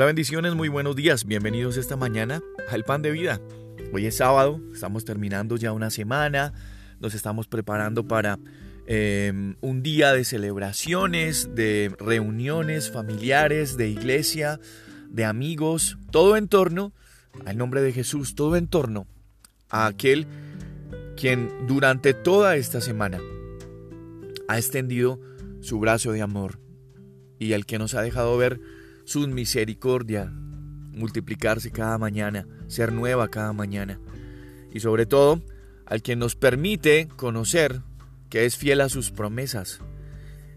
Hola bendiciones, muy buenos días, bienvenidos esta mañana al Pan de Vida. Hoy es sábado, estamos terminando ya una semana, nos estamos preparando para em, un día de celebraciones, de reuniones familiares, de iglesia, de amigos, todo en torno al nombre de Jesús, todo en torno a aquel quien durante toda esta semana ha extendido su brazo de amor y el que nos ha dejado ver su misericordia, multiplicarse cada mañana, ser nueva cada mañana. Y sobre todo, al que nos permite conocer que es fiel a sus promesas.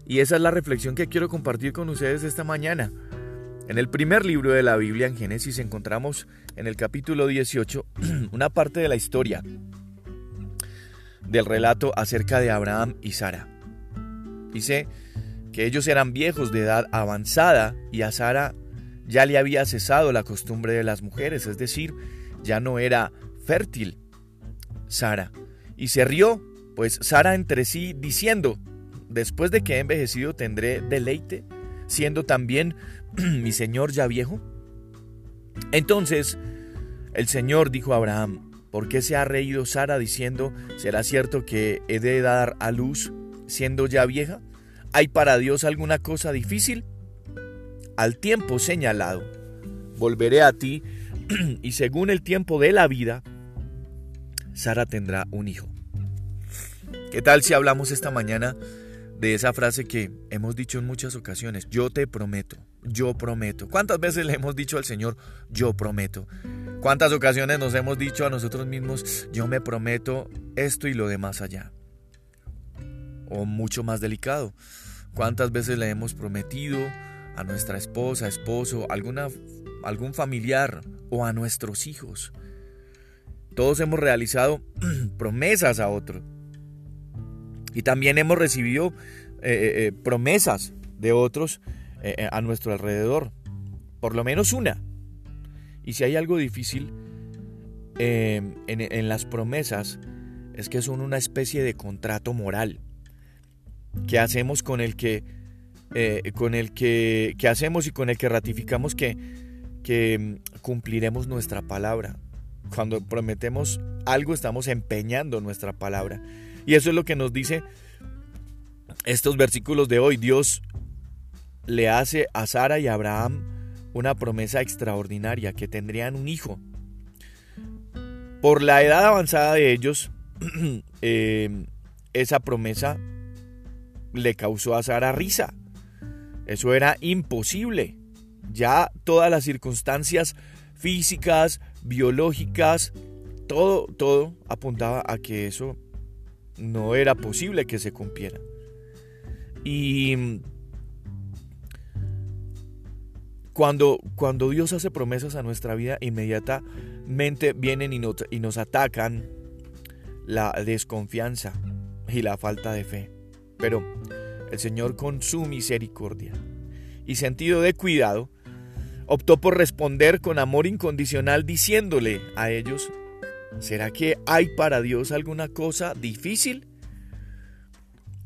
Y esa es la reflexión que quiero compartir con ustedes esta mañana. En el primer libro de la Biblia, en Génesis, encontramos en el capítulo 18 una parte de la historia del relato acerca de Abraham y Sara. Dice que ellos eran viejos de edad avanzada y a Sara ya le había cesado la costumbre de las mujeres, es decir, ya no era fértil Sara. Y se rió, pues Sara entre sí diciendo, después de que he envejecido tendré deleite, siendo también mi señor ya viejo. Entonces el Señor dijo a Abraham, ¿por qué se ha reído Sara diciendo, será cierto que he de dar a luz siendo ya vieja? ¿Hay para Dios alguna cosa difícil? Al tiempo señalado, volveré a ti y según el tiempo de la vida, Sara tendrá un hijo. ¿Qué tal si hablamos esta mañana de esa frase que hemos dicho en muchas ocasiones? Yo te prometo, yo prometo. ¿Cuántas veces le hemos dicho al Señor, yo prometo? ¿Cuántas ocasiones nos hemos dicho a nosotros mismos, yo me prometo esto y lo demás allá? O mucho más delicado, ¿Cuántas veces le hemos prometido a nuestra esposa, esposo, alguna, algún familiar o a nuestros hijos? Todos hemos realizado promesas a otro. Y también hemos recibido eh, eh, eh, promesas de otros a nuestro alrededor. Por lo menos una. Y si hay algo difícil en las promesas, es que son una especie de contrato moral que hacemos con el que, eh, con el que, hacemos y con el que ratificamos que, que mm, cumpliremos nuestra palabra. Cuando prometemos algo estamos empeñando nuestra palabra. Y eso es lo que nos dice estos versículos de hoy. Dios le hace a Sara y a Abraham una promesa extraordinaria, que tendrían un hijo. Por la edad avanzada de ellos, eh, esa promesa le causó a Sara risa. Eso era imposible. Ya todas las circunstancias físicas, biológicas, todo, todo apuntaba a que eso no era posible que se cumpliera. Y cuando, cuando Dios hace promesas a nuestra vida, inmediatamente vienen y y nos atacan la desconfianza y la falta de fe. Pero el Señor con su misericordia y sentido de cuidado optó por responder con amor incondicional diciéndole a ellos, ¿será que hay para Dios alguna cosa difícil?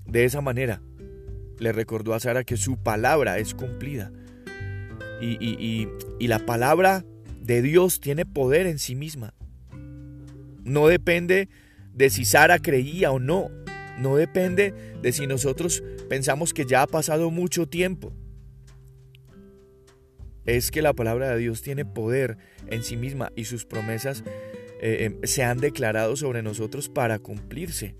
De esa manera, le recordó a Sara que su palabra es cumplida. Y, y, la palabra de Dios tiene poder en sí misma. No depende de si Sara creía o no no depende de si nosotros pensamos que ya ha pasado mucho tiempo. Es que la palabra de Dios tiene poder en sí misma y sus promesas eh, em, se han declarado sobre nosotros para cumplirse.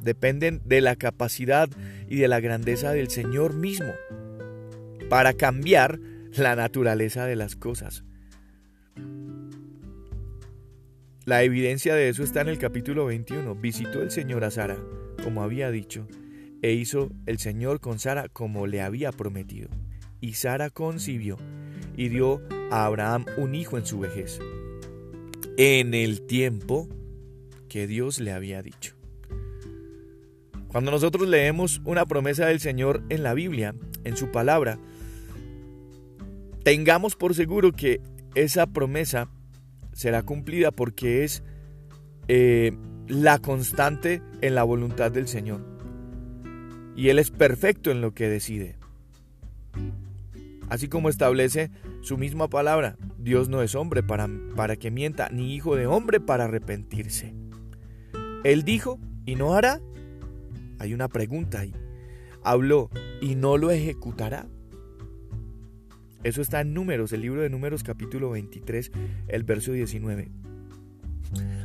Dependen de la capacidad y de la grandeza del Señor mismo para cambiar la naturaleza de las cosas. La evidencia de eso está en el capítulo 21. Visitó el Señor a Sara, como había dicho, e hizo el Señor con Sara como le había prometido. Y Sara concibió y dio a Abraham un hijo en su vejez, en el tiempo que Dios le había dicho. Cuando nosotros leemos una promesa del Señor en la Biblia, en su palabra, tengamos por seguro que esa promesa será cumplida porque es eh, la constante en la voluntad del Señor. Y Él es perfecto en lo que decide. así como establece su misma palabra. Dios no es hombre para, para que mienta, ni hijo de hombre para arrepentirse. Él dijo y no hará. Hay una pregunta ahí. Habló y no lo ejecutará. Eso está en Números, el libro de Números capítulo 23, el verso 19.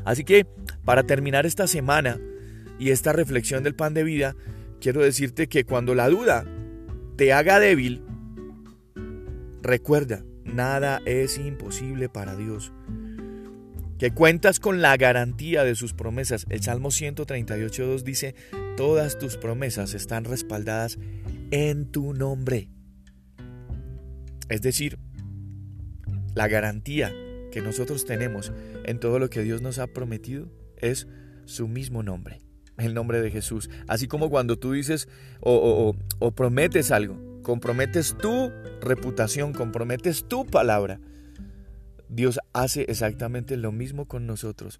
Así que, para terminar esta semana y esta reflexión del pan de vida, quiero decirte que cuando la duda te haga débil, recuerda, nada es imposible para Dios. Que cuentas con la garantía de sus promesas. El Salmo 138.2 dice, todas tus promesas están respaldadas en tu nombre. Es decir, la garantía que nosotros tenemos en todo lo que Dios nos ha prometido es su mismo nombre, el nombre de Jesús. Así como cuando tú dices o, prometes algo, comprometes tu reputación, comprometes tu palabra. Dios hace exactamente lo mismo con nosotros,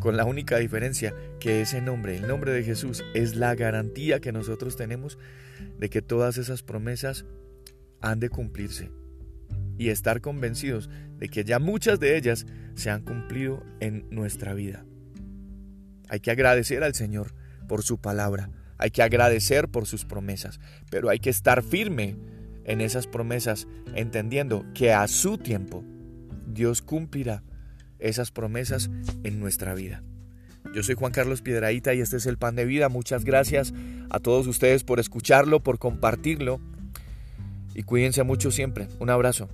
con la única diferencia que ese nombre, el nombre de Jesús, es la garantía que nosotros tenemos de que todas esas promesas han de cumplirse y estar convencidos de que ya muchas de ellas se han cumplido en nuestra vida. Hay que agradecer al Señor por su palabra, hay que agradecer por sus promesas, pero hay que estar firme en esas promesas, entendiendo que a su tiempo Dios cumplirá esas promesas en nuestra vida. Yo soy Juan Carlos Piedraíta y este es el Pan de Vida. Muchas gracias a todos ustedes por escucharlo, por compartirlo y cuídense mucho siempre. Un abrazo.